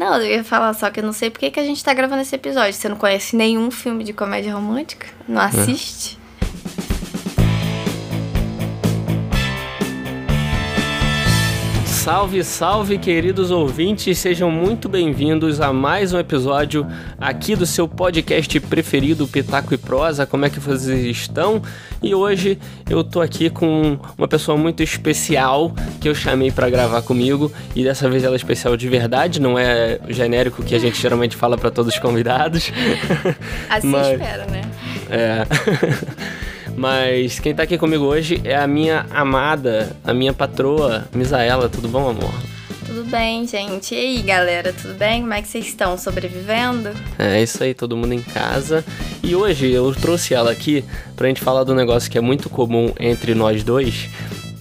Não, eu ia falar só que eu não sei por que, que a gente tá gravando esse episódio. Você não conhece nenhum filme de comédia romântica? Não assiste? Salve, salve, queridos ouvintes, sejam muito bem-vindos a mais um episódio aqui do seu podcast preferido, Pitaco e Prosa. Como é que vocês estão? E hoje eu tô aqui com uma pessoa muito especial que eu chamei para gravar comigo e dessa vez ela é especial de verdade, não é o genérico que a gente geralmente fala para todos os convidados. Assim Mas... espera, né? É. Mas quem tá aqui comigo hoje é a minha amada, a minha patroa, Misaela. Tudo bom, amor? Tudo bem, gente. E aí, galera, tudo bem? Como é que vocês estão? Sobrevivendo? É isso aí, todo mundo em casa. E hoje eu trouxe ela aqui pra gente falar do negócio que é muito comum entre nós dois,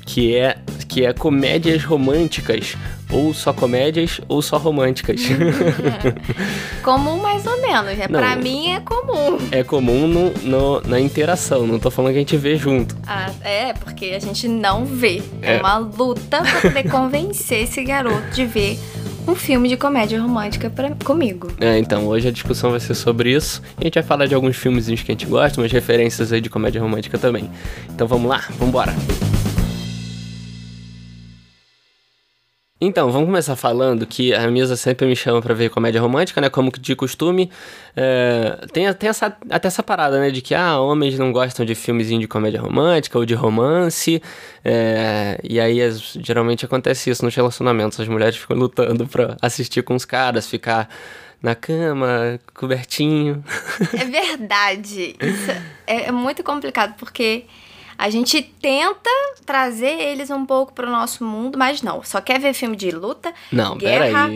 que é que é comédias românticas ou só comédias ou só românticas. É. Comum mais ou menos, né? Não, pra mim é comum. É comum no, no, na interação, não tô falando que a gente vê junto. Ah, é, porque a gente não vê. É, é uma luta pra poder convencer esse garoto de ver um filme de comédia romântica pra, comigo. É, então, hoje a discussão vai ser sobre isso. E a gente vai falar de alguns filmezinhos que a gente gosta, umas referências aí de comédia romântica também. Então vamos lá, vamos embora. Então, vamos começar falando que a Misa sempre me chama para ver comédia romântica, né? Como de costume. É, tem até essa, até essa parada, né? De que, ah, homens não gostam de filmezinho de comédia romântica ou de romance. É, e aí, geralmente acontece isso nos relacionamentos. As mulheres ficam lutando pra assistir com os caras, ficar na cama, cobertinho. É verdade. Isso é, é muito complicado, porque a gente tenta trazer eles um pouco pro nosso mundo, mas não. Só quer ver filme de luta, não, guerra,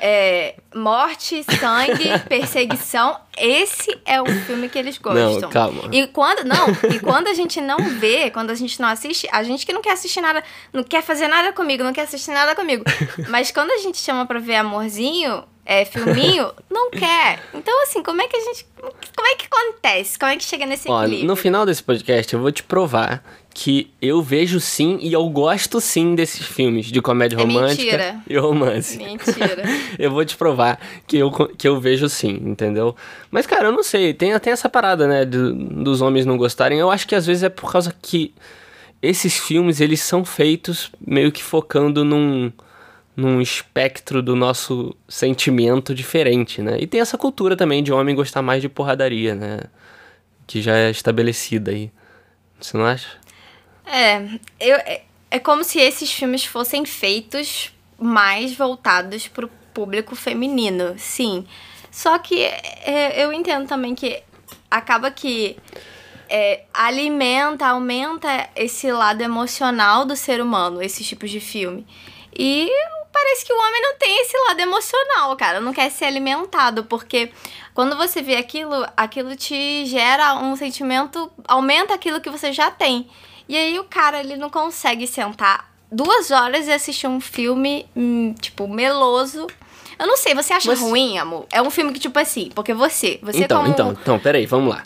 é, morte, sangue, perseguição. Esse é o filme que eles gostam. Não, calma. E quando não, e quando a gente não vê, quando a gente não assiste, a gente que não quer assistir nada, não quer fazer nada comigo, não quer assistir nada comigo. Mas quando a gente chama para ver amorzinho, é, filminho, não quer. Então, assim, como é que a gente. Como é que acontece? Como é que chega nesse Ó, No final desse podcast, eu vou te provar que eu vejo sim e eu gosto sim desses filmes de comédia é romântica mentira. e romance. Mentira. eu vou te provar que eu, que eu vejo sim, entendeu? Mas, cara, eu não sei. Tem até essa parada, né, de, dos homens não gostarem. Eu acho que às vezes é por causa que esses filmes, eles são feitos meio que focando num num espectro do nosso sentimento diferente, né? E tem essa cultura também de homem gostar mais de porradaria, né? Que já é estabelecida aí. Você não acha? É, eu, é, é como se esses filmes fossem feitos mais voltados pro público feminino, sim. Só que é, eu entendo também que acaba que é, alimenta, aumenta esse lado emocional do ser humano, esses tipos de filme. E parece que o homem não tem esse lado emocional, cara. Não quer ser alimentado, porque quando você vê aquilo, aquilo te gera um sentimento, aumenta aquilo que você já tem. E aí o cara, ele não consegue sentar duas horas e assistir um filme, hum, tipo, meloso. Eu não sei, você acha ruim, amor? É um filme que, tipo assim, porque você, você então, como... Então, então, peraí, vamos lá.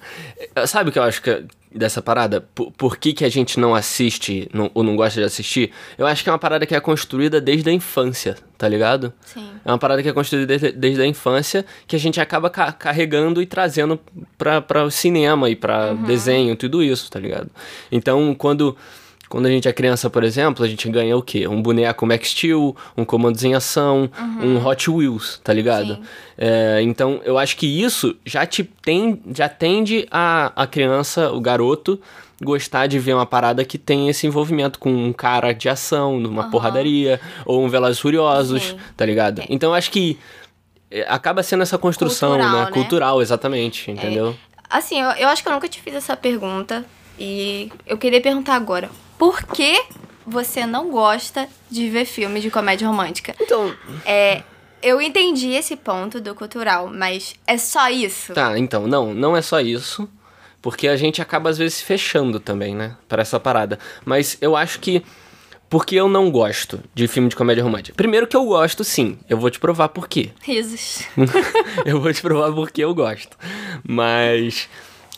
Sabe o que eu acho que dessa parada, por, por que, que a gente não assiste não, ou não gosta de assistir, eu acho que é uma parada que é construída desde a infância, tá ligado? Sim. É uma parada que é construída desde, desde a infância que a gente acaba ca carregando e trazendo pra, pra o cinema e pra uhum. desenho, tudo isso, tá ligado? Então, quando quando a gente é criança, por exemplo, a gente ganha o quê? Um boneco Max Steel, um comandos em ação, uhum. um Hot Wheels, tá ligado? É, então, eu acho que isso já te tem, já tende a, a criança, o garoto, gostar de ver uma parada que tem esse envolvimento com um cara de ação, numa uhum. porradaria, ou um Velozes Furiosos, Sim. tá ligado? É. Então, eu acho que é, acaba sendo essa construção, Cultural, né? né? Cultural, exatamente, entendeu? É. Assim, eu, eu acho que eu nunca te fiz essa pergunta, e eu queria perguntar agora por que você não gosta de ver filmes de comédia romântica? Então. É. Eu entendi esse ponto do cultural, mas é só isso? Tá, então, não, não é só isso. Porque a gente acaba às vezes se fechando também, né? Para essa parada. Mas eu acho que. Porque eu não gosto de filme de comédia romântica. Primeiro que eu gosto, sim. Eu vou te provar por quê. Risos. eu vou te provar por que eu gosto. Mas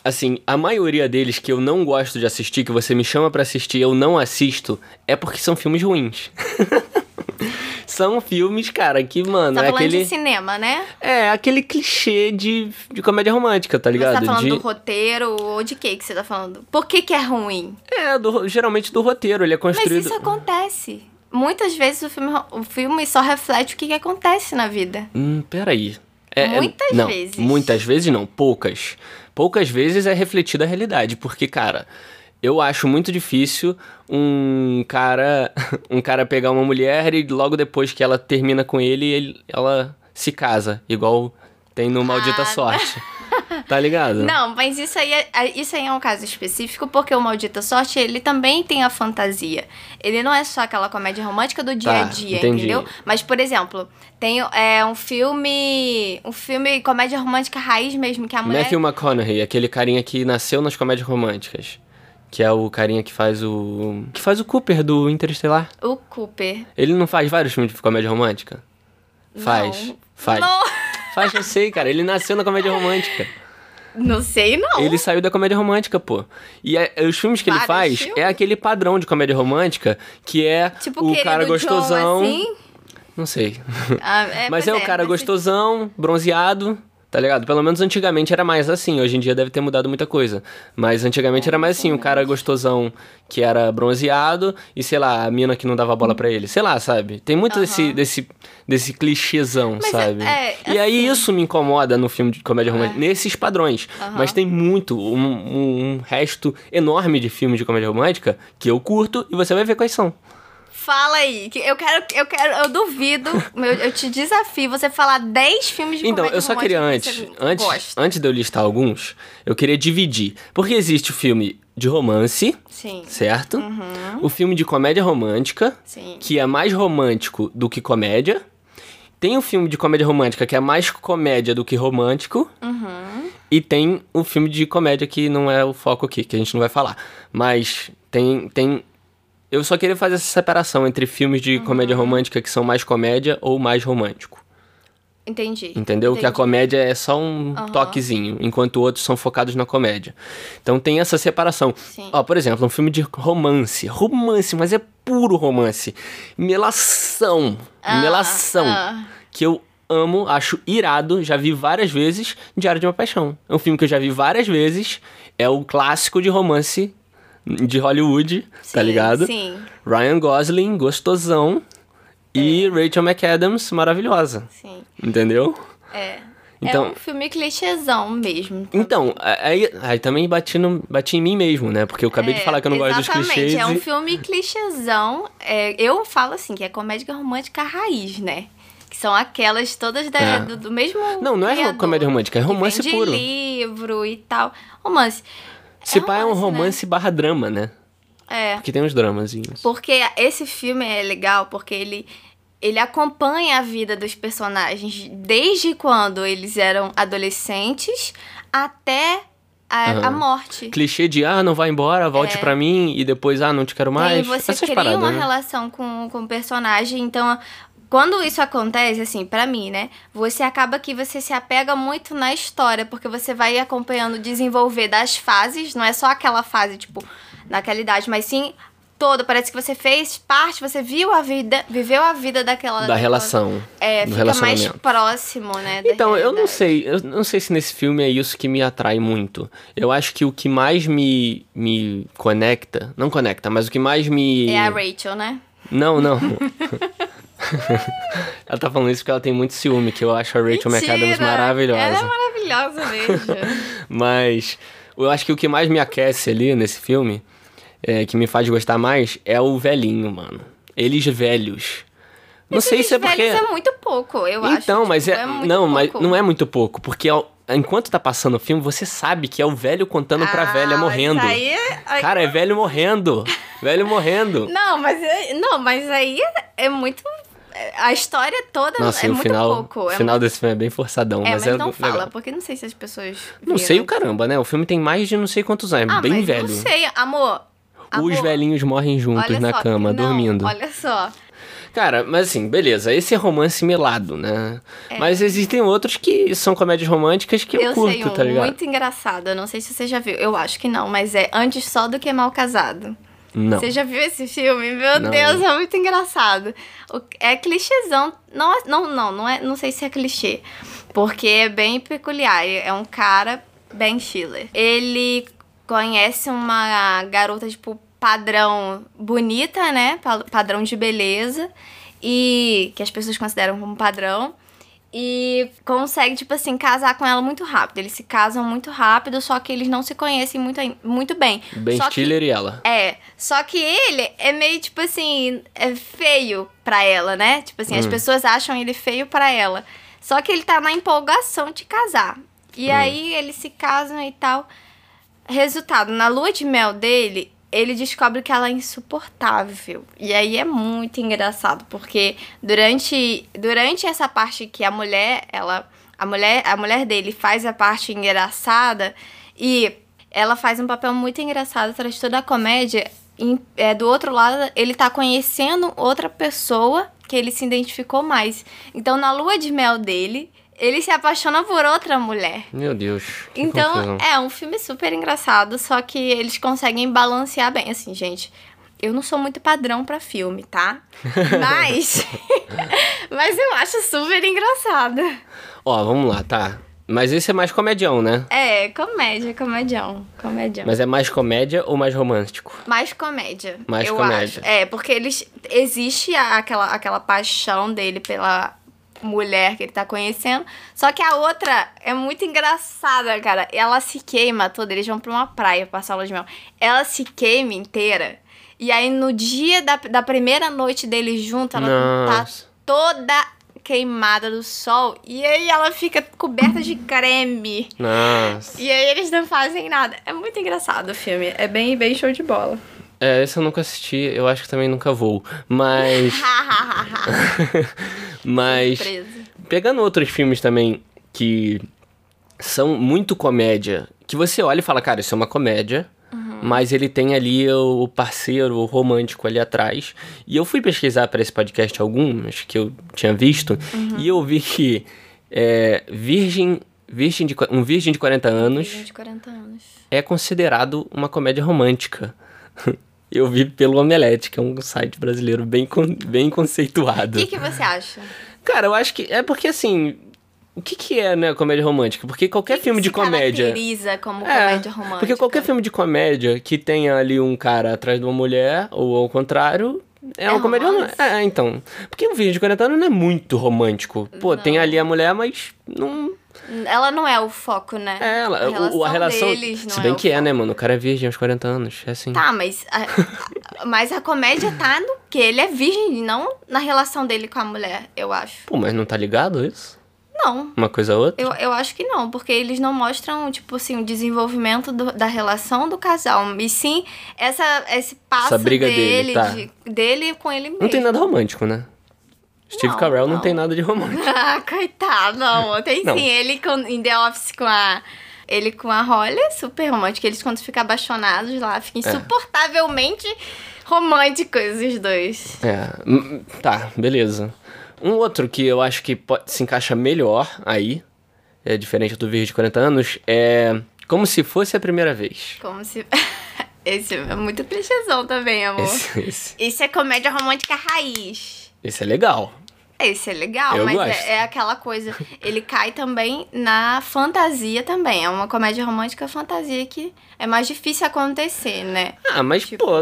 assim, a maioria deles que eu não gosto de assistir, que você me chama para assistir, eu não assisto, é porque são filmes ruins. são filmes, cara, que, mano, Tá é aquele. de cinema, né? É, aquele clichê de, de comédia romântica, tá ligado? Você tá falando de... do roteiro ou de que que você tá falando? Por que que é ruim? É, do- geralmente do roteiro, ele é Mas construído. isso acontece. Muitas vezes o filme, o filme só reflete o que, que acontece na vida. Hum, peraí. É, é- Muitas não, vezes. Muitas vezes não, poucas. Poucas vezes é refletida a realidade, porque, cara, eu acho muito difícil um cara um cara pegar uma mulher e logo depois que ela termina com ele, ele- ela se casa, igual tem no Maldita Ah, Sorte. Tá ligado? Não, mas isso aí, é, isso aí é um caso específico, porque o Maldita Sorte, ele também tem a fantasia. Ele não é só aquela comédia romântica do dia a Tá, dia, entendi. entendeu? Mas, por exemplo, tem é, um filme. Um filme comédia romântica raiz mesmo, que a mulher. Matthew McConaughey, aquele carinha que nasceu nas comédias românticas. Que é o carinha que faz o. que faz o Cooper do Interestelar. O Cooper. Ele não faz vários filmes de comédia romântica? Faz. Não. Faz. Não, Faz, eu sei, cara. Ele nasceu na comédia romântica. Não sei, não. Ele saiu da comédia romântica, pô. E é- os filmes que ele faz filmes? é aquele padrão de comédia romântica que é Tipo, o cara John, gostosão. assim. Não sei. Ah, é, Mas pois é, o cara mas- gostosão, bronzeado, tá ligado? Pelo menos antigamente era mais assim. Hoje em dia deve ter mudado muita coisa. Mas antigamente era mais assim, o cara gostosão que era bronzeado e, sei lá, a mina que não dava bola pra ele. Sei lá, sabe? Tem muito desse, desse, desse clichêzão, Mas é- sabe? é, e aí assim- isso me incomoda no filme de comédia romântica, nesses padrões. Mas tem muito, um, um- um resto enorme de filmes de comédia romântica que eu curto e você vai ver quais são. Fala aí, que eu quero, eu quero, eu duvido, eu, eu te desafio você falar 10 filmes de Então, eu só queria antes, antes, gosta. antes de eu listar alguns, eu queria dividir. Porque existe o filme de romance, Sim, certo? O filme de comédia romântica, sim. que é mais romântico do que comédia. Tem o filme de comédia romântica que é mais comédia do que romântico. Uhum. E tem o filme de comédia que não é o foco aqui, que a gente não vai falar. Mas tem. tem eu só queria fazer essa separação entre filmes de comédia Uhum. romântica que são mais comédia ou mais romântico. Entendi. Entendeu? Que a Entendi. comédia é só um toquezinho, enquanto outros são focados na comédia. Então tem essa separação. Sim. Ó, por exemplo, um filme de romance. Romance, mas é puro romance. Melação. Ah, Melação. ah. Que eu amo, acho irado, já vi várias vezes. Diário de uma Paixão. É um filme que eu já vi várias vezes. É o clássico de romance de Hollywood, tá Sim, ligado? Sim, Ryan Gosling, gostosão. E Rachel McAdams, maravilhosa. sim. Entendeu? É. Então- é um filme clichêzão mesmo. Então, aí, aí também bati, no, bati em mim mesmo, né? Porque eu acabei de É, falar que eu não gosto dos exatamente, clichês. É um e- filme clichêzão. É, eu falo assim, que é comédia romântica raiz, né? Que são aquelas todas da- É. do, do mesmo. Não, não é criador, comédia romântica, é romance de puro. livro e tal. Romance. Se pá, é um romance, né? barra drama, né? É. Porque tem uns dramazinhos. Porque esse filme é legal porque ele, ele acompanha a vida dos personagens desde quando eles eram adolescentes até a, Aham. a morte. Clichê de, ah, não vai embora, volte pra mim, e depois, ah, não te quero E mais. você Essas cria paradas, uma né? relação com, com o personagem, então. Quando isso acontece, assim, pra mim, né? Você acaba que você se apega muito na história, porque você vai acompanhando o desenvolver das fases, não é só aquela fase, tipo, naquela idade, mas sim toda. Parece que você fez parte, você viu a vida, viveu a vida daquela. Da relação. É, do fica mais próximo, né? Então, eu não realidade. sei, eu não sei se nesse filme é isso que me atrai muito. Eu acho que o que mais me, me conecta, não conecta, mas o que mais me... É a Rachel, né? Não, não. ela tá falando isso porque ela tem muito ciúme, que eu acho a Rachel McAdams Mentira! maravilhosa. Ela é maravilhosa mesmo. Mas eu acho que o que mais me aquece ali nesse filme, é, que me faz gostar mais, é o velhinho, mano. Eles velhos. Não sei se é porque. velhos é muito pouco, eu acho. Então, mas tipo, é. muito não, mas pouco. não é muito pouco, porque enquanto tá passando o filme, você sabe que é o velho contando pra Ah, velha mas morrendo. Aí é... aí- Cara, é velho morrendo. velho morrendo. Não, mas é- não, mas aí é, é muito a história toda Nossa, é e o muito final, pouco. o é final desse filme é bem forçadão, É, mas, mas é não fala, legal. porque não sei se as pessoas. Não viram. sei o caramba, né? O filme tem mais de não sei quantos anos, Ah, bem mas velho. Não sei, amor. Os amor, velhinhos morrem juntos olha na só, cama, não, dormindo. Olha só. Cara, mas assim, beleza, esse é romance melado, né? É. Mas existem outros que são comédias românticas que eu, Eu, curto, sei um tá ligado? muito engraçado. Eu não sei se você já viu. Eu acho que não, mas é Antes Só do que Mal Casado. Não. Você já viu esse filme? Meu Não. Deus, é muito engraçado. É clichêzão. Não, é- não, não, não, é, não sei se é clichê. Porque é bem peculiar. É um cara, Ben Stiller. Ele conhece uma garota, tipo, padrão bonita, né? Pa- Padrão de beleza. E que as pessoas consideram como padrão. E consegue, tipo assim, casar com ela muito rápido. Eles se casam muito rápido, só que eles não se conhecem muito, muito bem. Ben Só que- Stiller e ela. é, só que ele é meio, tipo assim, é feio pra ela, né? Tipo assim, as Hum. pessoas acham ele feio pra ela. Só que ele tá na empolgação de casar. E Hum. aí eles se casam e tal. Resultado, na lua de mel dele, ele descobre que ela é insuportável. E aí é muito engraçado, porque durante, durante essa parte que a mulher, ela. A mulher, a mulher dele faz a parte engraçada e ela faz um papel muito engraçado, traz toda a comédia. Em- é, do outro lado, ele tá conhecendo outra pessoa que ele se identificou mais. Então, na lua de mel dele, ele se apaixona por outra mulher. Meu Deus. Então, confusão. é um filme super engraçado, só que eles conseguem balancear bem. Assim, gente, eu não sou muito padrão pra filme, tá? Mas. mas eu acho super engraçado. Ó, vamos lá, tá. Mas esse é mais comedião, né? É, comédia, comedião. Comedião. Mas é mais comédia ou mais romântico? Mais comédia. Mais eu comédia. Acho. É, porque eles. Existe aquela, aquela paixão dele pela mulher que ele tá conhecendo. Só que a outra é muito engraçada, cara. Ela se queima toda. Eles vão pra uma praia passar lua de mel. Ela se queima inteira. E aí, no dia da, da primeira noite deles juntos, ela tá Nossa. toda queimada do sol. E aí ela fica coberta de creme. Nossa. E aí eles não fazem nada. É muito engraçado o filme. É bem, bem show de bola. É, esse eu nunca assisti, eu acho que também nunca vou. Mas. mas. Surpresa. Pegando outros filmes também que são muito comédia, que você olha e fala, cara, isso é uma comédia, mas ele tem ali o parceiro o romântico ali atrás. E eu fui pesquisar para esse podcast alguns que eu tinha visto, e eu vi que é, Virgem, Virgem de, um Virgem de 40 anos de 40 anos. é considerado uma comédia romântica. Eu vi pelo Omelete, que é um site brasileiro bem, con- bem O conceituado. que, que você acha? Cara, eu acho que é porque assim. O que, que é, né, comédia romântica? Porque qualquer O que filme que de comédia. caracteriza como É, comédia romântica? porque qualquer filme de comédia que tenha ali um cara atrás de uma mulher, ou ao contrário, é, É uma comédia romântica. É, então. Porque um vídeo de 40 anos não é muito romântico. Pô, tem ali a mulher, mas não. Ela não é o foco, né? É, ela, a o- relação, a relação. deles não se bem é que é, foco. né, mano? O cara é virgem aos 40 anos. É assim. Tá, mas a, mas a comédia tá no que ele é virgem, não na relação dele com a mulher, eu acho. Pô, mas não tá ligado isso? Não. Uma coisa ou outra? Eu, eu acho que não, porque eles não mostram, tipo assim, o desenvolvimento do- da relação do casal. E sim, essa, esse passo Essa briga dele, dele, tá. de- dele com ele mesmo. Não tem nada romântico, né? Steve Não, Carell não. não. tem nada de romântico. Ah, coitado, não. Tem Não. sim, ele com, em The Office com a. Ele com a Holly é super romântico. Eles, quando ficam apaixonados lá, É. ficam insuportavelmente românticos, os dois. É, tá, beleza. Um outro que eu acho que pode, se encaixa melhor aí, é diferente do Virgem de 40 anos, é Como Se Fosse a Primeira Vez. Como se. Esse é muito clichêzão também, amor. Esse, esse, Isso é comédia romântica raiz. Esse é legal. Esse é legal, Eu mas é, é aquela coisa. Ele cai também na fantasia também. É uma comédia romântica fantasia que é mais difícil acontecer, né? Ah, mas, Tipo- pô,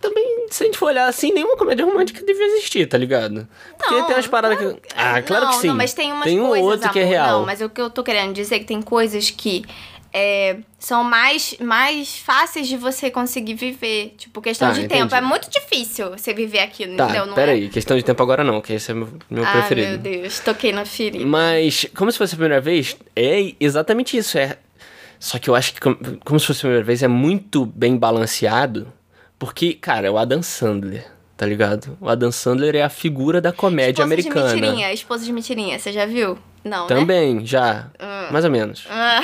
também, se a gente for olhar assim, nenhuma comédia romântica devia existir, tá ligado? Porque Não, tem umas paradas que. Ah, claro não, que sim. Não, mas tem umas Tem um coisas, outro que é amor. real. Não, mas o que eu tô querendo dizer é que tem coisas que é, são mais, mais fáceis de você conseguir viver. Tipo, questão Tá, de entendi. tempo. É muito difícil você viver aquilo, Tá, entendeu? Não peraí, é? questão de tempo agora não, que esse é meu, meu Ah, preferido. meu Deus, toquei na ferida. Mas, como se fosse a primeira vez, é exatamente isso. É... Só que eu acho que, com- como se fosse a primeira vez, é muito bem balanceado. Porque, cara, é o Adam Sandler, tá ligado? O Adam Sandler é a figura da comédia Esposa de americana. mentirinha, esposa de mentirinha, você já viu? Não, né? Também, já. Mais ou menos. Ah,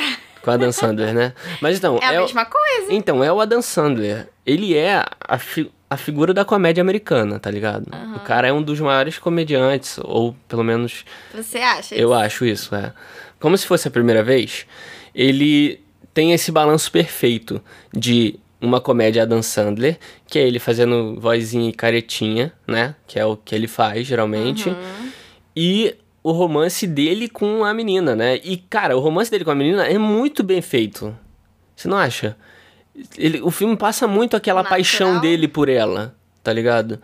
Com o Adam Sandler, né? Mas então. é a o- mesma coisa. Então, é o Adam Sandler. Ele é a, fi- a figura da comédia americana, tá ligado? O cara é um dos maiores comediantes, ou pelo menos Você acha? eu acho isso, é. Como se fosse a primeira vez, ele tem esse balanço perfeito de uma comédia Adam Sandler, que é ele fazendo vozinha e caretinha, né? Que é o que ele faz geralmente. Uhum. E o romance dele com a menina, né? E, cara, o romance dele com a menina é muito bem feito. Você não acha? Ele, o filme passa muito aquela Natural. paixão dele por ela, tá ligado?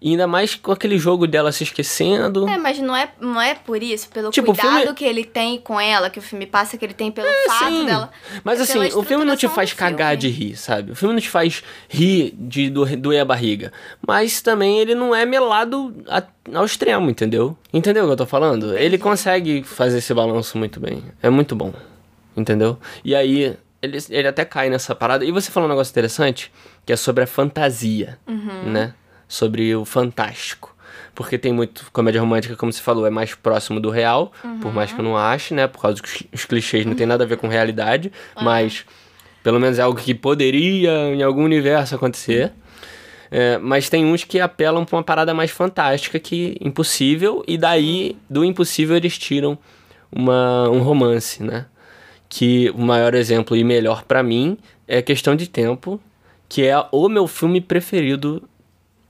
E ainda mais com aquele jogo dela se esquecendo. É, mas não é, não é por isso, pelo Tipo, cuidado filme- que ele tem com ela, que o filme passa, que ele tem pelo fato Sim, dela. Mas é assim, o filme não te faz cagar de rir, sabe? O filme não te faz rir de do- doer a barriga. Mas também ele não é melado a- ao extremo, entendeu? Entendeu o que eu tô falando? Ele consegue fazer esse balanço muito bem. É muito bom. Entendeu? E aí, ele, ele até cai nessa parada. E você falou um negócio interessante, que é sobre a fantasia, Uhum. né? Sobre o fantástico. Porque tem muito comédia romântica, como você falou, é mais próximo do real, por mais que eu não ache, né? Por causa que os- clichês não tem nada a ver com realidade, mas pelo menos é algo que poderia em algum universo acontecer. É, mas tem uns que apelam pra uma parada mais fantástica que impossível, e daí do impossível eles tiram uma, um romance, né? Que o maior exemplo e melhor pra mim é Questão de Tempo, que é o meu filme preferido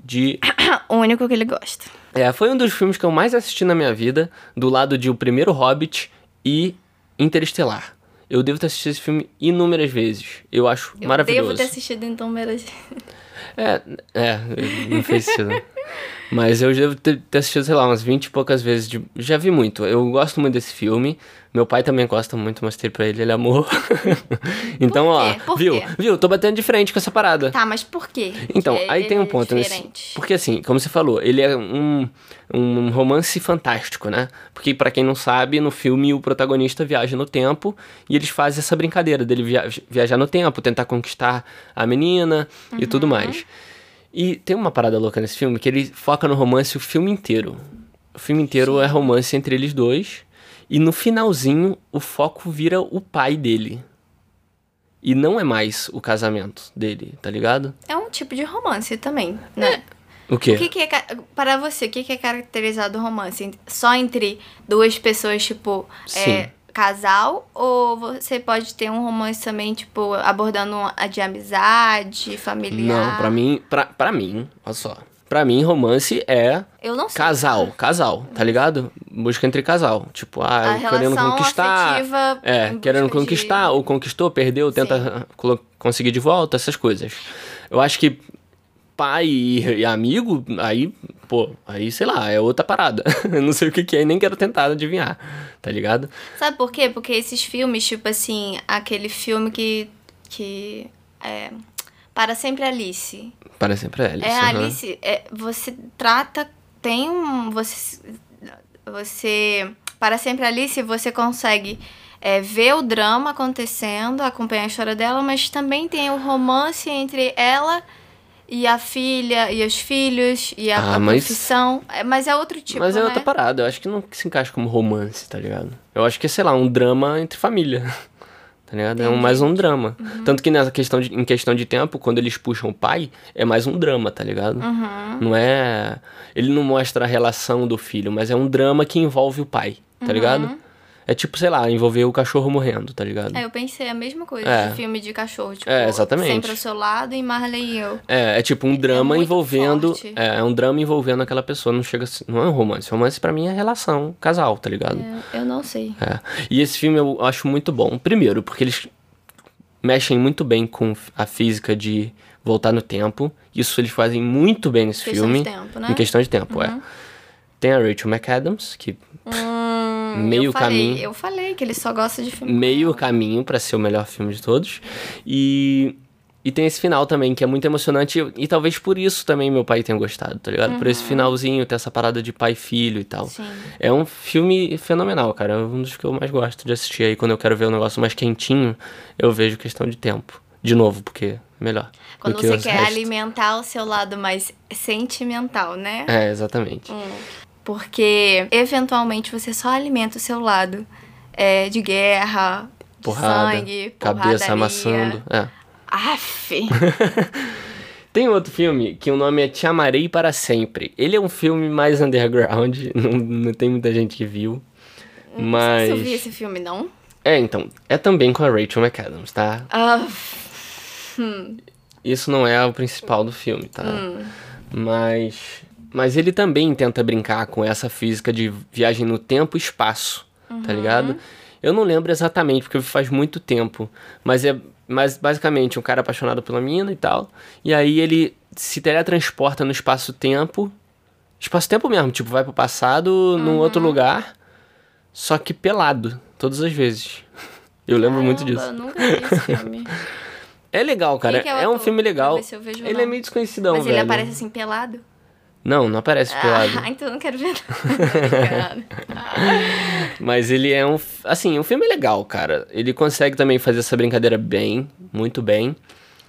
de O único que ele gosta. é, foi um dos filmes que eu mais assisti na minha vida, do lado de O Primeiro Hobbit e Interestelar. Eu devo ter assistido esse filme inúmeras vezes. Eu acho Eu maravilhoso. devo ter assistido então meras. É, é, não fez sentido. Mas eu devo ter, ter assistido, sei lá, umas 20 e poucas vezes. De, já vi muito. Eu gosto muito desse filme. Meu pai também gosta muito, mostrei pra ele, ele amou. então, ó? Por viu? quê? Viu? Tô batendo de frente com essa parada. Tá, mas por quê? Então, Que aí tem um é ponto nesse. diferente. Porque assim, como você falou, ele é um, um romance fantástico, né? Porque pra quem não sabe, no filme o protagonista viaja no tempo e eles fazem essa brincadeira dele via- viajar no tempo, tentar conquistar a menina e Uhum. tudo mais. E tem uma parada louca nesse filme que ele foca no romance o filme inteiro. O filme inteiro é romance entre eles dois. E no finalzinho, o foco vira o pai dele. E não é mais o casamento dele, tá ligado? É um tipo de romance também, né? O quê? O que, que é. Para você, o que, que é caracterizado romance? Só entre duas pessoas, tipo, Sim. é, casal? Ou você pode ter um romance também, tipo, abordando a de amizade, familiar? Não, pra mim, pra, pra mim, olha só. Pra mim, romance é Eu não sei. casal, casal, tá ligado? Busca entre casal. Tipo, ah, A querendo conquistar. É, querendo busca de- conquistar, ou conquistou, perdeu, tenta conseguir de volta, essas coisas. Eu acho que pai e, e amigo, aí, pô, aí sei lá, é outra parada. Eu não sei o que, que é e nem quero tentar adivinhar, tá ligado? Sabe por quê? Porque esses filmes, tipo assim, aquele filme que. que é, Para Sempre Alice. Para sempre é Alice. É, aham. Alice, é, você trata. Tem um. Você. Você. Para sempre Alice, você consegue é, ver o drama acontecendo, acompanhar a história dela, mas também tem o romance entre ela e a filha, e os filhos, e a, Ah, a mas- profissão. É, Mas é outro tipo. Mas é né? outra parada, eu acho que não se encaixa como romance, tá ligado? Eu acho que é, sei lá, um drama entre família. Tá ligado? É um, mais um drama. Uhum. Tanto que nessa questão de, em questão de tempo, quando eles puxam o pai, é mais um drama, tá ligado? Uhum. Não é. Ele não mostra a relação do filho, mas é um drama que envolve o pai, tá ligado? É tipo, sei lá, envolver o cachorro morrendo, tá ligado? Uhum. É, eu pensei a mesma coisa É. de filme de cachorro, tipo, É, exatamente. sempre ao seu lado e Marley e eu. É, é tipo um drama muito envolvendo. forte. É, é um drama envolvendo aquela pessoa. Não chega. a ser- Não é um romance. Romance pra mim é relação, casal, tá ligado? Eu, eu não sei. É. E esse filme eu acho muito bom. Primeiro, porque eles mexem muito bem com a física de voltar no tempo. Isso eles fazem muito bem nesse Questão filme. de tempo, né? Em questão de tempo, é. Tem a Rachel McAdams, que Hum, Meio eu falei, caminho. Eu falei que ele só gosta de filme. meio caminho pra ser o melhor filme de todos. E, e tem esse final também, que é muito emocionante. E, e talvez por isso também meu pai tenha gostado, tá ligado? Por esse finalzinho, ter essa parada de pai e filho e tal. Sim. É um filme fenomenal, cara. É um dos que eu mais gosto de assistir aí. Quando eu quero ver um negócio mais quentinho, eu vejo questão de tempo. De novo, porque é melhor. Quando você quer restos. alimentar o seu lado mais sentimental, né? É, exatamente. Porque eventualmente você só alimenta o seu lado é, de guerra, de Porrada, sangue, cabeça amassando. É. Aff. Tem outro filme que o nome é Te Amarei para Sempre. Ele é um filme mais underground, não, não tem muita gente que viu. Não Mas. sei se eu vi esse filme, não. É, então. É também com a Rachel McAdams, tá? Aff. Isso não é o principal do filme, tá? Mas. Mas ele também tenta brincar com essa física de viagem no tempo e espaço, tá ligado? Eu não lembro exatamente, porque faz muito tempo. Mas é mas basicamente um cara apaixonado pela mina e tal. E aí ele se teletransporta no espaço-tempo. Espaço-tempo mesmo, tipo, vai pro passado num outro lugar. Só que pelado, todas as vezes. Eu lembro muito Caramba, disso. Eu nunca vi esse filme. É legal, cara. É é um filme legal. Ele é nome. meio desconhecidão, Mas velho. ele aparece assim pelado? Não, não aparece pelado. Ah, então eu não quero ver nada. Mas ele é um. Assim, o filme é legal, cara. Ele consegue também fazer essa brincadeira bem, muito bem.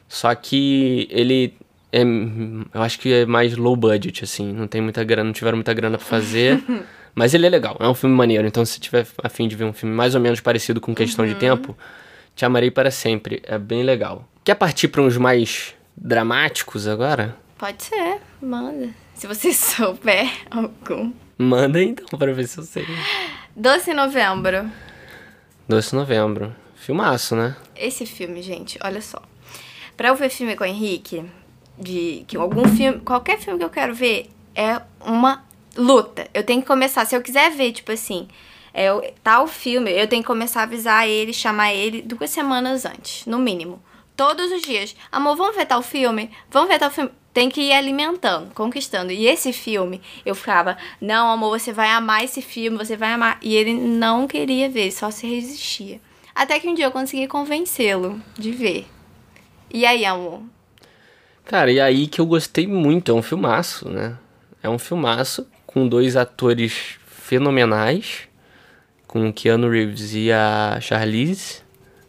Só que ele é. Eu acho que é mais low budget, assim. Não tem muita grana, não tiveram muita grana pra fazer. mas ele é legal, é um filme maneiro. Então, se tiver a fim de ver um filme mais ou menos parecido com questão de tempo, te amarei para sempre. É bem legal. Quer partir pra uns mais dramáticos agora? Pode ser, manda. Se você souber algum. Manda então pra ver se eu sei. Doce Novembro. Doce Novembro. Filmaço, né? Esse filme, gente, olha só. Pra eu ver filme com o Henrique, de que algum filme, qualquer filme que eu quero ver é uma luta. Eu tenho que começar, se eu quiser ver, tipo assim, é tal filme, eu tenho que começar a avisar ele, chamar ele duas semanas antes, no mínimo. Todos os dias. Amor, vamos ver tal filme? Vamos ver tal filme? Tem que ir alimentando, conquistando. E esse filme, eu ficava, não, amor, você vai amar esse filme, você vai amar. E ele não queria ver, só se resistia. Até que um dia eu consegui convencê-lo de ver. E aí, amor? Cara, e aí que eu gostei muito, é um filmaço, né? É um filmaço com dois atores fenomenais, com o Keanu Reeves e a Charlize,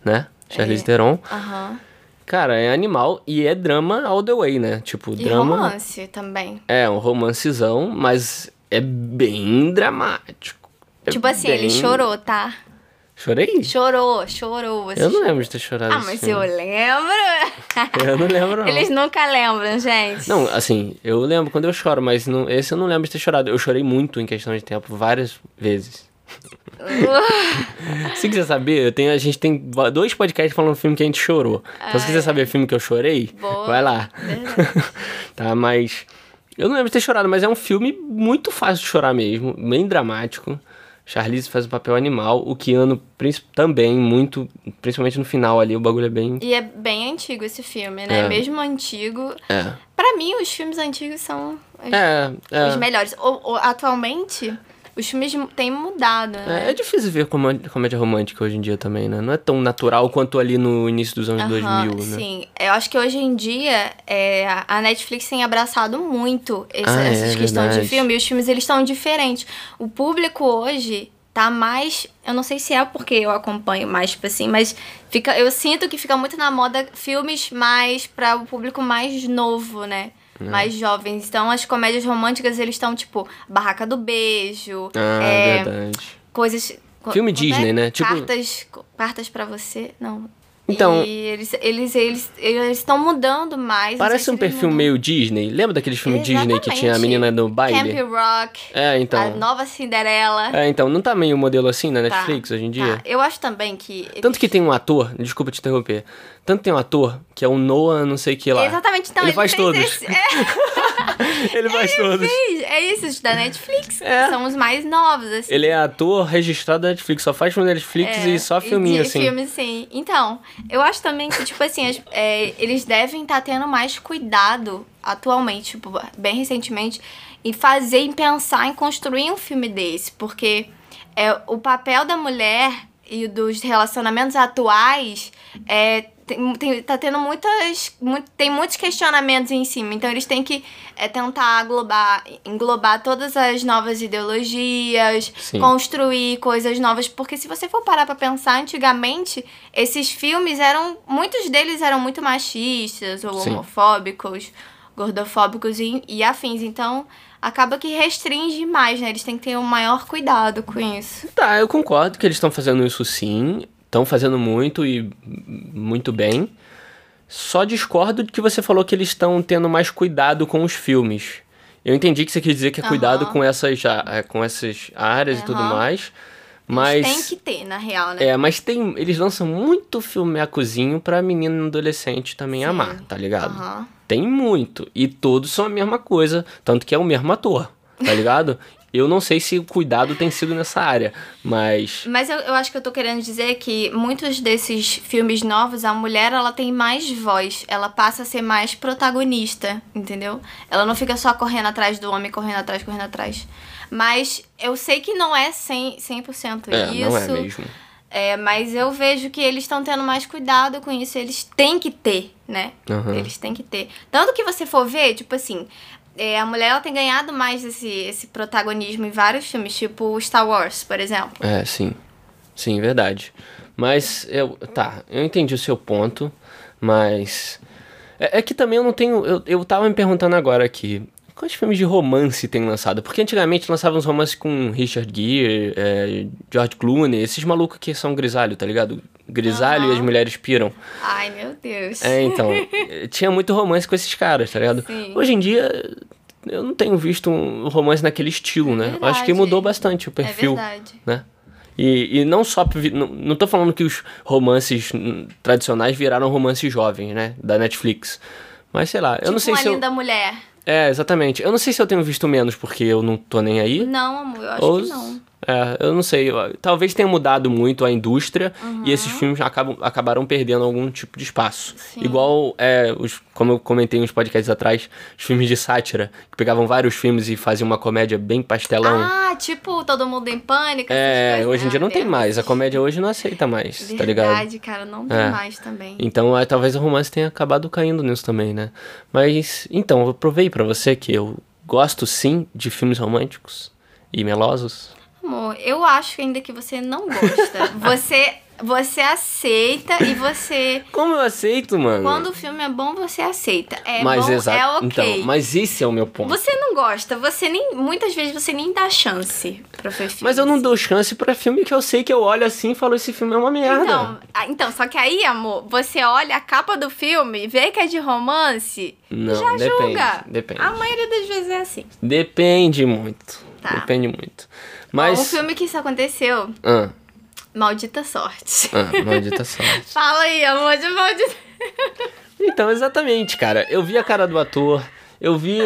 né? Charlize É. Theron. Aham. Cara, é animal e é drama all the way, né? Tipo, E drama. romance também. É, um romancezão, mas é bem dramático. É tipo assim, ele bem- chorou, tá? Chorei? Chorou, chorou. Eu não lembro de ter chorado. Ah, mas filme. eu lembro. Eu não lembro, não. Eles nunca lembram, gente. Não, assim, eu lembro quando eu choro, mas não, esse eu não lembro de ter chorado. Eu chorei muito em questão de tempo, várias vezes. se quiser saber, eu tenho, a gente tem dois podcasts falando filme que a gente chorou. Então, se quiser saber filme que eu chorei, Boa. vai lá. Tá, mas. Eu não lembro de ter chorado, mas é um filme muito fácil de chorar mesmo, bem dramático. Charlize faz um papel animal, o Keanu também, muito, principalmente no final ali, o bagulho é bem. E é bem antigo esse filme, né? É. Mesmo antigo. É. Pra mim, os filmes antigos são os, É, é. os melhores. O- o- atualmente, os filmes têm mudado, né? É, é difícil ver comé- comédia romântica hoje em dia também, né? Não é tão natural quanto ali no início dos anos Aham, 2000, né? Sim, eu acho que hoje em dia é, a Netflix tem abraçado muito esse- Ah, é, essas questões de verdade. filme e os filmes eles estão diferentes. O público hoje tá mais, eu não sei se é porque eu acompanho mais tipo assim, mas fica, eu sinto que fica muito na moda filmes mais para o público mais novo, né? É. Mais jovens. Então as comédias românticas eles estão tipo Barraca do Beijo, Ah, é, verdade. coisas co- Filme é? Disney, né? Tipo- Cartas, cartas para você, não. Então- E eles eles eles eles estão mudando mais. Parece um perfil mudam. meio Disney. Lembra daqueles filmes Disney que tinha a menina no baile? Camp Rock, É, a então. nova Cinderela. É, então, não tá meio modelo assim na Tá, Netflix hoje em dia? tá. Eu acho também que. Tanto que tem um ator, desculpa te interromper. Tanto tem um ator que é o Noah, não sei o que lá. Exatamente, então ele, ele, faz todos. esse- É, ele faz todos. fez. é isso, da Netflix. É. São os mais novos, assim. Ele é ator registrado da Netflix, só faz filme da Netflix É, e só filminho, de assim. Filme, sim. Então, eu acho também que, tipo assim, as- é, eles devem estar tendo mais cuidado atualmente, tipo, bem recentemente, em fazer, em pensar em construir um filme desse. Porque é, o papel da mulher e dos relacionamentos atuais é, tem, tem- tá tendo muitas. Muito, tem muitos questionamentos em cima. Então eles têm que é, tentar englobar, englobar todas as novas ideologias, Sim. construir coisas novas. Porque se você for parar pra pensar, antigamente, esses filmes eram. Muitos deles eram muito machistas ou Sim. homofóbicos, gordofóbicos e, e afins. Então. Acaba que restringe mais, né? Eles têm que ter um maior cuidado com isso. Tá, eu concordo que eles estão fazendo isso sim. Estão fazendo muito e muito bem. Só discordo de que você falou que eles estão tendo mais cuidado com os filmes. Eu entendi que você quis dizer que é cuidado Aham. com essas, com essas áreas e tudo mais. Mas. Tem que ter, na real, né? É, mas tem. Eles lançam muito filmecozinho pra menino e adolescente também Sim. amar, tá ligado? Aham. Tem muito. E todos são a mesma coisa. Tanto que é o mesmo ator, tá ligado? eu não sei se o cuidado tem sido nessa área, mas. Mas eu, eu acho que eu tô querendo dizer que muitos desses filmes novos, a mulher ela tem mais voz, ela passa a ser mais protagonista, entendeu? Ela não fica só correndo atrás do homem, correndo atrás, correndo atrás. Mas eu sei que não é 100%, 100% É, isso. não é mesmo. É, mas eu vejo que eles estão tendo mais cuidado com isso. Eles têm que ter, né? Aham. Eles têm que ter. Tanto que você for ver, tipo assim, é, a mulher ela tem ganhado mais esse, esse protagonismo em vários filmes, tipo Star Wars, por exemplo. É, sim. Sim, verdade. Mas eu. Tá, eu entendi o seu ponto, mas. É, é que também eu não tenho. Eu, eu tava me perguntando agora aqui. Quais filmes de romance tem lançado? Porque antigamente lançavam uns romances com Richard Gere, é, George Clooney, esses malucos que são grisalho, tá ligado? Grisalho e as mulheres piram. Ai, meu Deus. É, então. tinha muito romance com esses caras, tá ligado? Sim. Hoje em dia, eu não tenho visto um romance naquele estilo, né? Eu Acho que mudou bastante o perfil, É verdade. né? E, e não só. Não, não tô falando que os romances tradicionais viraram romances jovens, né? Da Netflix. Mas sei lá, eu tipo não sei uma se eu. linda mulher. É, exatamente. Eu não sei se eu tenho visto menos porque eu não tô nem aí. Não, amor, eu acho Ou- que não. É, eu não sei. Talvez tenha mudado muito a indústria e esses filmes acabam, acabaram perdendo algum tipo de espaço. Sim. Igual, é, os, como eu comentei uns podcasts atrás, os filmes de sátira, que pegavam vários filmes e faziam uma comédia bem pastelão. Ah, tipo Todo Mundo em Pânico. é, hoje em dia Ah, não tem verdade. mais. A comédia hoje não aceita mais, tá ligado? Verdade, cara, não tem É. mais também. Então, é, talvez o romance tenha acabado caindo nisso também, né? Mas, então, eu provei pra você que eu gosto sim de filmes românticos e melosos. Amor, eu acho ainda que você não gosta. você, você aceita e você. Como eu aceito, mano? Quando o filme é bom, você aceita. É mas bom, exato. é ok. Então, mas esse é o meu ponto. Você não gosta, você nem. Muitas vezes você nem dá chance pra ver filme. Mas eu não dou chance pra filme que eu sei que eu olho assim e falo, esse filme é uma merda. Então, ah, então, só que aí, amor, você olha a capa do filme, vê que é de romance, Não, já depende, julga. depende. A maioria das vezes é assim. Depende muito. Tá. Depende muito. Um Mas. filme que isso aconteceu, Ah, Maldita Sorte. ah, maldita sorte. Fala aí, amor de maldita. Então, exatamente, cara. Eu vi a cara do ator, eu vi.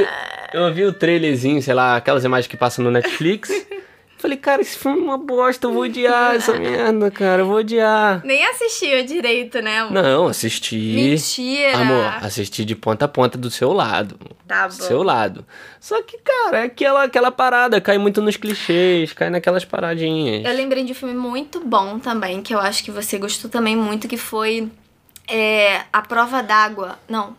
Eu vi o trailerzinho, sei lá, aquelas imagens que passam no Netflix. Falei, cara, esse filme é uma bosta, eu vou odiar essa merda, cara, eu vou odiar. Nem assistiu direito, né, amor? Não, assisti. Mentira. Amor, assisti de ponta a ponta do seu lado. Tá Do bom. seu lado. Só que, cara, é aquela, aquela parada, cai muito nos clichês, cai naquelas paradinhas. Eu lembrei de um filme muito bom também, que eu acho que você gostou também muito, que foi é, A Prova d'Água. Não,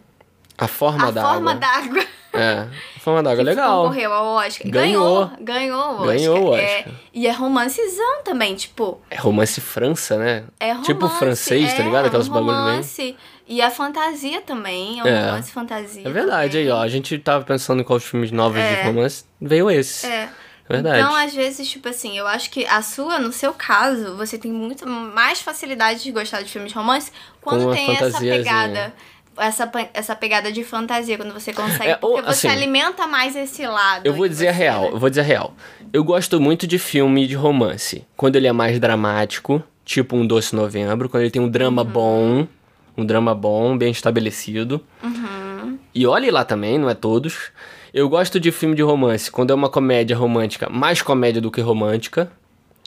A forma A da Forma água. d'Água. É, a forma da água é legal. Concorreu ao Oscar. Ganhou. Ganhou. Ganhou o Oscar. Ganhou o Oscar. É, e é romancezão também, tipo... É romance França, né? É romance, Tipo francês, tá ligado? É, Aquelas um bagulho bem. romance. E a fantasia também, é um É. romance fantasia. É verdade, aí, também. ó. A gente tava pensando em quais filmes novos de É. romance. Veio esse. É. Verdade. Então, às vezes, tipo assim, eu acho que a sua, no seu caso, você tem muito mais facilidade de gostar de filmes de romance quando Com tem essa pegada. Essa, essa pegada de fantasia, quando você consegue. É, ou, porque você assim, alimenta mais esse lado. Eu vou dizer a real, né? eu vou dizer a real. Eu gosto muito de filme de romance. Quando ele é mais dramático, tipo um Doce Novembro, quando ele tem um drama Uhum. bom, um drama bom, bem estabelecido. Uhum. E olhe lá também, não é todos. Eu gosto de filme de romance quando é uma comédia romântica, mais comédia do que romântica.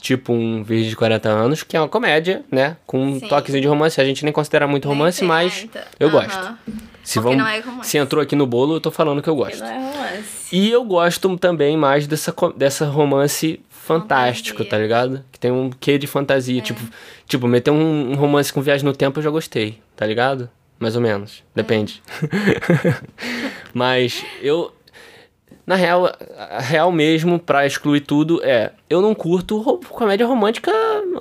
Tipo um Virgem de 40 anos, que é uma comédia, né? Com um Sim. toquezinho de romance. A gente nem considera muito Nem romance, tem mas eu Aham. gosto. Se, Porque vamos, é se entrou aqui no bolo, eu tô falando que eu gosto. Não é romance. E eu gosto também mais dessa, dessa romance fantástico, Fantasia. tá ligado? Que tem um quê de fantasia. Tipo, tipo, meter um, um romance com viagem no tempo eu já gostei, tá ligado? Mais ou menos. Depende. Mas eu. Na real, a real mesmo, pra excluir tudo, é. Eu não curto ro- comédia romântica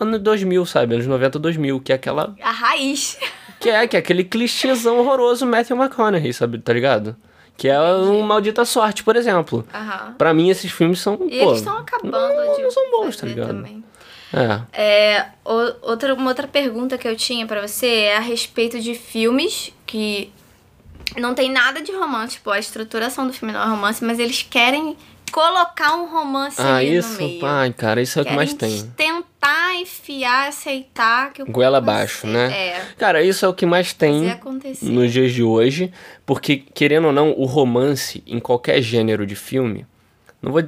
ano 2000, sabe? Anos 90, 2000, que é aquela. A raiz. Que é, que é aquele clichêzão horroroso Matthew McConaughey, sabe? Tá ligado? Que é um Maldita Sorte, por exemplo. Aham. Pra mim, esses filmes são. E pô, eles estão acabando não, de não são bons, tá ligado? também. É. É, o- outra, uma outra pergunta que eu tinha pra você é a respeito de filmes que não tem nada de romance, tipo, a estruturação do filme não é romance, mas eles querem colocar um romance Ah, ali isso, no meio. ai, cara, isso é o que mais tem. tentar enfiar, aceitar que o Goela abaixo, né? É, Cara, isso é o que mais tem nos dias de hoje, porque, querendo ou não, o romance em qualquer gênero de filme, não vou.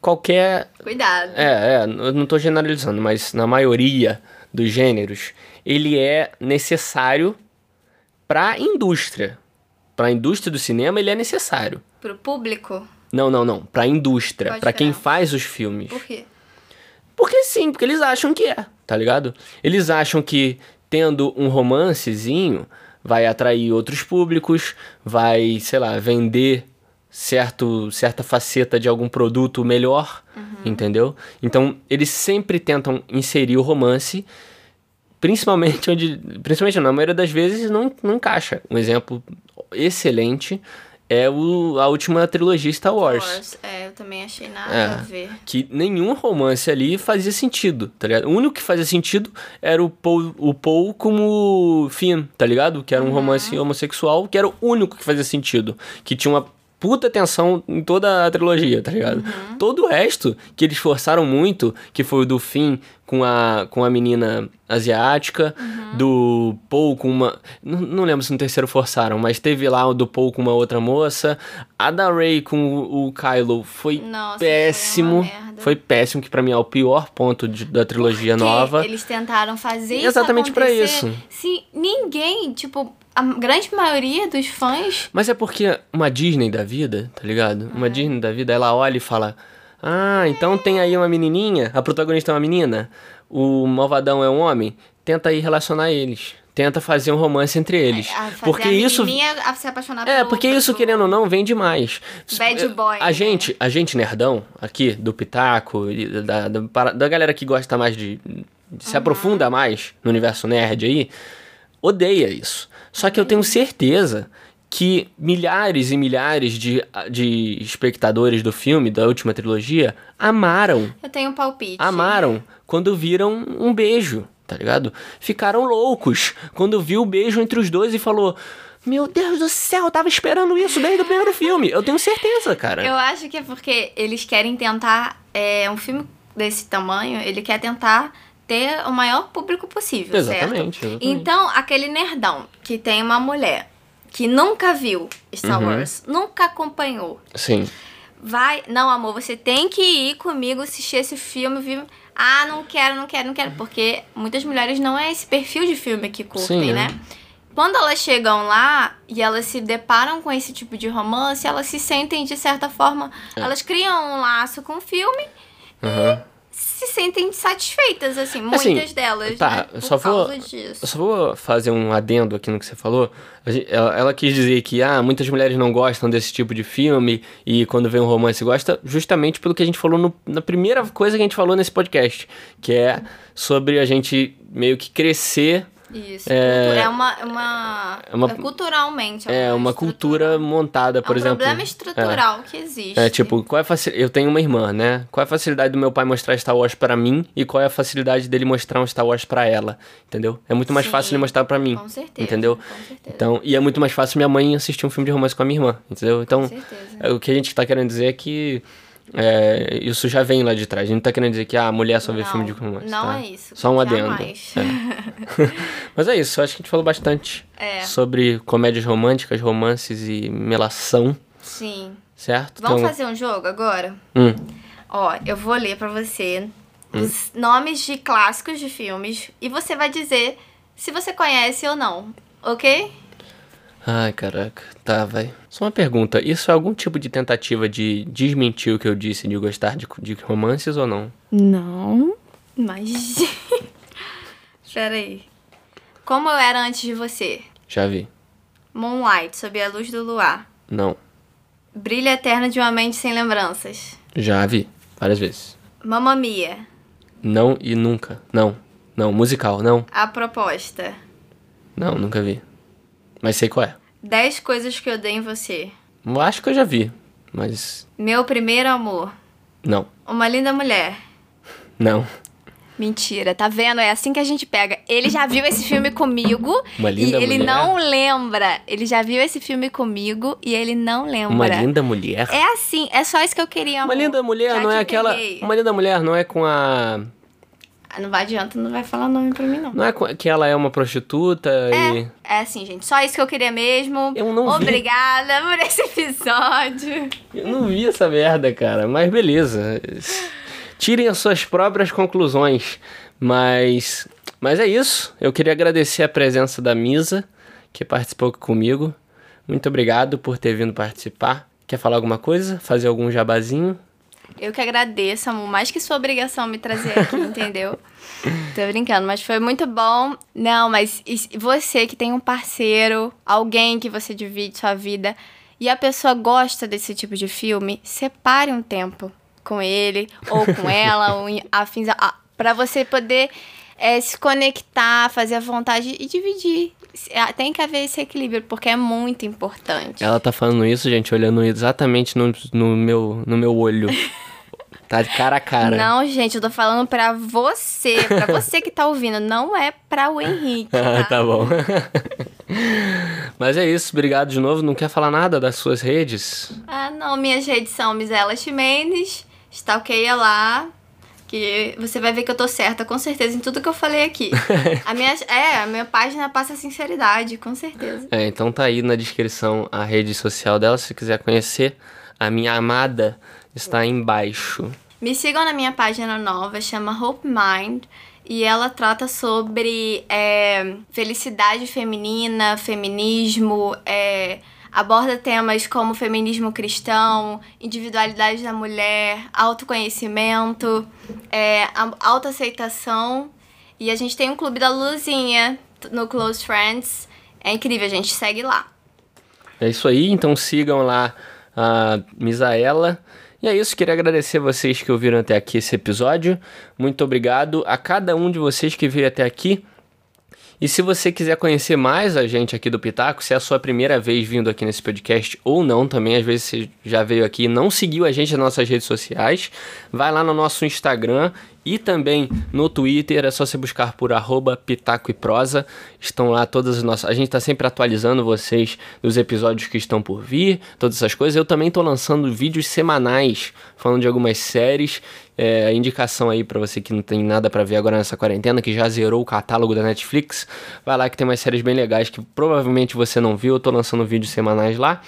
Qualquer. Cuidado. É, é, eu não tô generalizando, mas na maioria dos gêneros, ele é necessário pra indústria. Pra indústria do cinema, ele é necessário. Pro público, Não, não, não. Pra indústria, Pode pra quem faz os filmes. por quê? Porque sim, porque eles acham que é, tá ligado? Eles acham que tendo um romancezinho vai atrair outros públicos, vai, sei lá, vender certo, certa faceta de algum produto melhor, entendeu? Então, eles sempre tentam inserir o romance, principalmente onde. Principalmente, na maioria das vezes, não, não encaixa. Um exemplo excelente é o, a última trilogia Star Wars Wars. É, eu também achei nada É. a ver. que nenhum romance ali fazia sentido, tá ligado? O único que fazia sentido era o Paul, o Paul com o Finn, tá ligado? Que era um romance homossexual, que era o único que fazia sentido. Que tinha uma puta tensão em toda a trilogia, tá ligado? Todo o resto, que eles forçaram muito, que foi o do Finn com a, com a menina asiática, do Paul com uma... Não, não lembro se no terceiro forçaram, mas teve lá o do Paul com uma outra moça. A da Rey com o, o Kylo foi Nossa, foi péssimo. merda. Foi péssimo, que pra mim é o pior ponto de- da trilogia Porque nova. Eles tentaram fazer Exatamente acontecer. isso. Sim, ninguém, tipo, a grande maioria dos fãs. Mas é porque uma Disney da vida, tá ligado? É. Uma Disney da vida, ela olha e fala: Ah, então tem aí uma menininha, a protagonista é uma menina, o malvadão é um homem, tenta aí relacionar eles. Tenta fazer um romance entre eles. a- fazer porque isso. a se apaixonar É, pelo- porque isso, pelo- querendo ou não, vem demais. Bad boy, A né? gente, a gente nerdão, aqui, do Pitaco, da, da, da galera que gosta mais de. de se aprofunda mais no universo nerd aí, odeia isso. Só que eu tenho certeza que milhares e milhares de, de espectadores do filme, da última trilogia, amaram Eu tenho um palpite. amaram quando viram um beijo, tá ligado? Ficaram loucos quando viu o beijo entre os dois e falou: Meu Deus do céu, eu tava esperando isso desde o primeiro filme. Eu tenho certeza, cara. Eu acho que é porque eles querem tentar. É, um filme desse tamanho, ele quer tentar ter o maior público possível, Exatamente, certo? exatamente. Então, aquele nerdão que tem uma mulher que nunca viu Star Uhum. Wars, nunca acompanhou, Sim. vai, não, amor, você tem que ir comigo assistir esse filme, viu? Ah, não quero, não quero, não quero, porque muitas mulheres não é esse perfil de filme que curtem, Sim, é. né? Quando elas chegam lá e elas se deparam com esse tipo de romance, elas se sentem de certa forma, É. elas criam um laço com o filme, Aham. Se sentem satisfeitas, assim, Assim, muitas delas, tá, né? só vou- causa disso. Eu só vou fazer um adendo aqui no que você falou. Ela, ela quis dizer que ah, muitas mulheres não gostam desse tipo de filme e quando vê um romance gosta, justamente pelo que a gente falou no- na primeira coisa que a gente falou nesse podcast, que é sobre a gente meio que crescer Isso. É- cultu- É, uma, é uma, é uma- é culturalmente. é uma cultura montada, É por um exemplo. problema estrutural que existe. É, tipo, qual é a faci- eu tenho uma irmã, né? Qual é a facilidade do meu pai mostrar Star Wars pra mim e qual é a facilidade dele mostrar um Star Wars pra ela, entendeu? É muito mais Sim, fácil ele mostrar pra mim, Com certeza. entendeu? Com certeza. Então, e é muito mais fácil minha mãe assistir um filme de romance com a minha irmã, entendeu? Então, Com certeza. é, o que a gente tá querendo dizer é que é, isso já vem lá de trás. A gente não tá querendo dizer que ah, a mulher só vê Não, filme de romance. não tá? é isso, Só um adendo. É. Mas é isso, eu acho que a gente falou bastante É. sobre comédias românticas, romances e melação, Sim. certo? Vamos Então, fazer um jogo agora? hum, Ó, eu vou ler pra você Hum. os nomes de clássicos de filmes e você vai dizer se você conhece ou não, ok? Ai, caraca. Tá, vai. Só uma pergunta. Isso é algum tipo de tentativa de desmentir o que eu disse de gostar de, de romances ou não? Não. Mas. Pera aí. Como eu era antes de você? Já vi. Moonlight, sob a luz do luar. Não. Brilho eterno de uma mente sem lembranças. Já vi. Várias vezes. Mamma Mia. Não e nunca. Não. Não. Musical. Não. A proposta. Não, nunca vi. Mas sei qual é. 10 coisas que eu odeio em você. Eu acho que eu já vi. Mas. Meu primeiro amor. Não. Uma linda mulher. Não. Mentira, tá vendo? É assim que a gente pega. Ele já viu esse filme comigo Uma e linda ele mulher. não lembra. Ele já viu esse filme comigo e ele não lembra. Uma linda mulher. É assim, é só isso que eu queria, Uma amor. linda mulher Já não é aquela. Uma linda mulher não é com a. Ah, Não vai adianta, não vai falar nome pra mim, não. Não é que ela é uma prostituta e. É assim, gente. Só isso que eu queria mesmo. Eu não vi. Obrigada por esse episódio. Eu não vi essa merda, cara. Mas beleza. Tirem as suas próprias conclusões. Mas. Mas é isso. Eu queria agradecer a presença da Misa, que participou aqui comigo. Muito obrigado por ter vindo participar. Quer falar alguma coisa? Fazer algum jabazinho? Eu que agradeço, amor. Mais que sua obrigação me trazer aqui, entendeu? Tô brincando, mas foi muito bom. Não, mas você que tem um parceiro, alguém que você divide sua vida, e a pessoa gosta desse tipo de filme, separe um tempo com ele, ou com ela, ou afins, a- pra você poder é, se conectar, fazer a vontade e dividir. Ah, Tem que haver esse equilíbrio, porque é muito importante. Ela tá falando isso, gente, olhando exatamente no, no, meu, no meu olho. Tá de cara a cara. Não, gente, eu tô falando pra você, pra você que tá ouvindo, não é pra o Henrique. Ah, Tá? tá bom. Mas é isso, obrigado de novo. Não quer falar nada das suas redes? Ah, não, minhas redes são Misela Chimenez, stalkeia lá, que você vai ver que eu tô certa, com certeza, em tudo que eu falei aqui. a minha, é, a minha página passa sinceridade, com certeza. É, então tá aí na descrição a rede social dela. Se quiser conhecer, a minha amada está aí embaixo. Me sigam na minha página nova, chama Hope Mind. E ela trata sobre é, felicidade feminina, feminismo, é, aborda temas como feminismo cristão, individualidade da mulher, autoconhecimento, é, a- autoaceitação. E a gente tem um clube da Luzinha no Close Friends. É incrível, gente. Segue lá. É isso aí, então sigam lá a Misaela. E é isso, queria agradecer vocês que ouviram até aqui esse episódio. Muito obrigado a cada um de vocês que veio até aqui. E se você quiser conhecer mais a gente aqui do Pitaco, se é a sua primeira vez vindo aqui nesse podcast ou não, também às vezes você já veio aqui e não seguiu a gente nas nossas redes sociais, vai lá no nosso Instagram e também no Twitter, é só você buscar por arroba Pitaco e Prosa. Estão lá todas as nossas. A gente está sempre atualizando vocês dos episódios que estão por vir, todas essas coisas. Eu também estou lançando vídeos semanais falando de algumas séries. É, indicação aí pra você que não tem nada pra ver agora nessa quarentena, que já zerou o catálogo da Netflix. Vai lá que tem umas séries bem legais que provavelmente você não viu. Eu tô lançando vídeos semanais lá.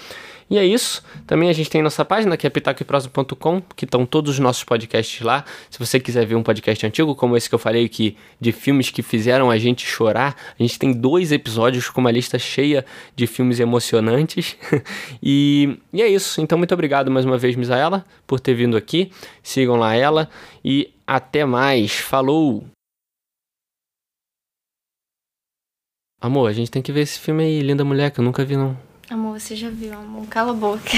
E é isso. Também a gente tem nossa página, que é pitacoeprosa.com, que estão todos os nossos podcasts lá. Se você quiser ver um podcast antigo, como esse que eu falei, que de filmes que fizeram a gente chorar, a gente tem dois episódios com uma lista cheia de filmes emocionantes. e, e é isso. Então, muito obrigado mais uma vez, Misaela, por ter vindo aqui. Sigam lá ela e até mais. Falou! Amor, a gente tem que ver esse filme aí, Linda Mulher, que eu nunca vi, não. Amor, você já viu, amor. Cala a boca.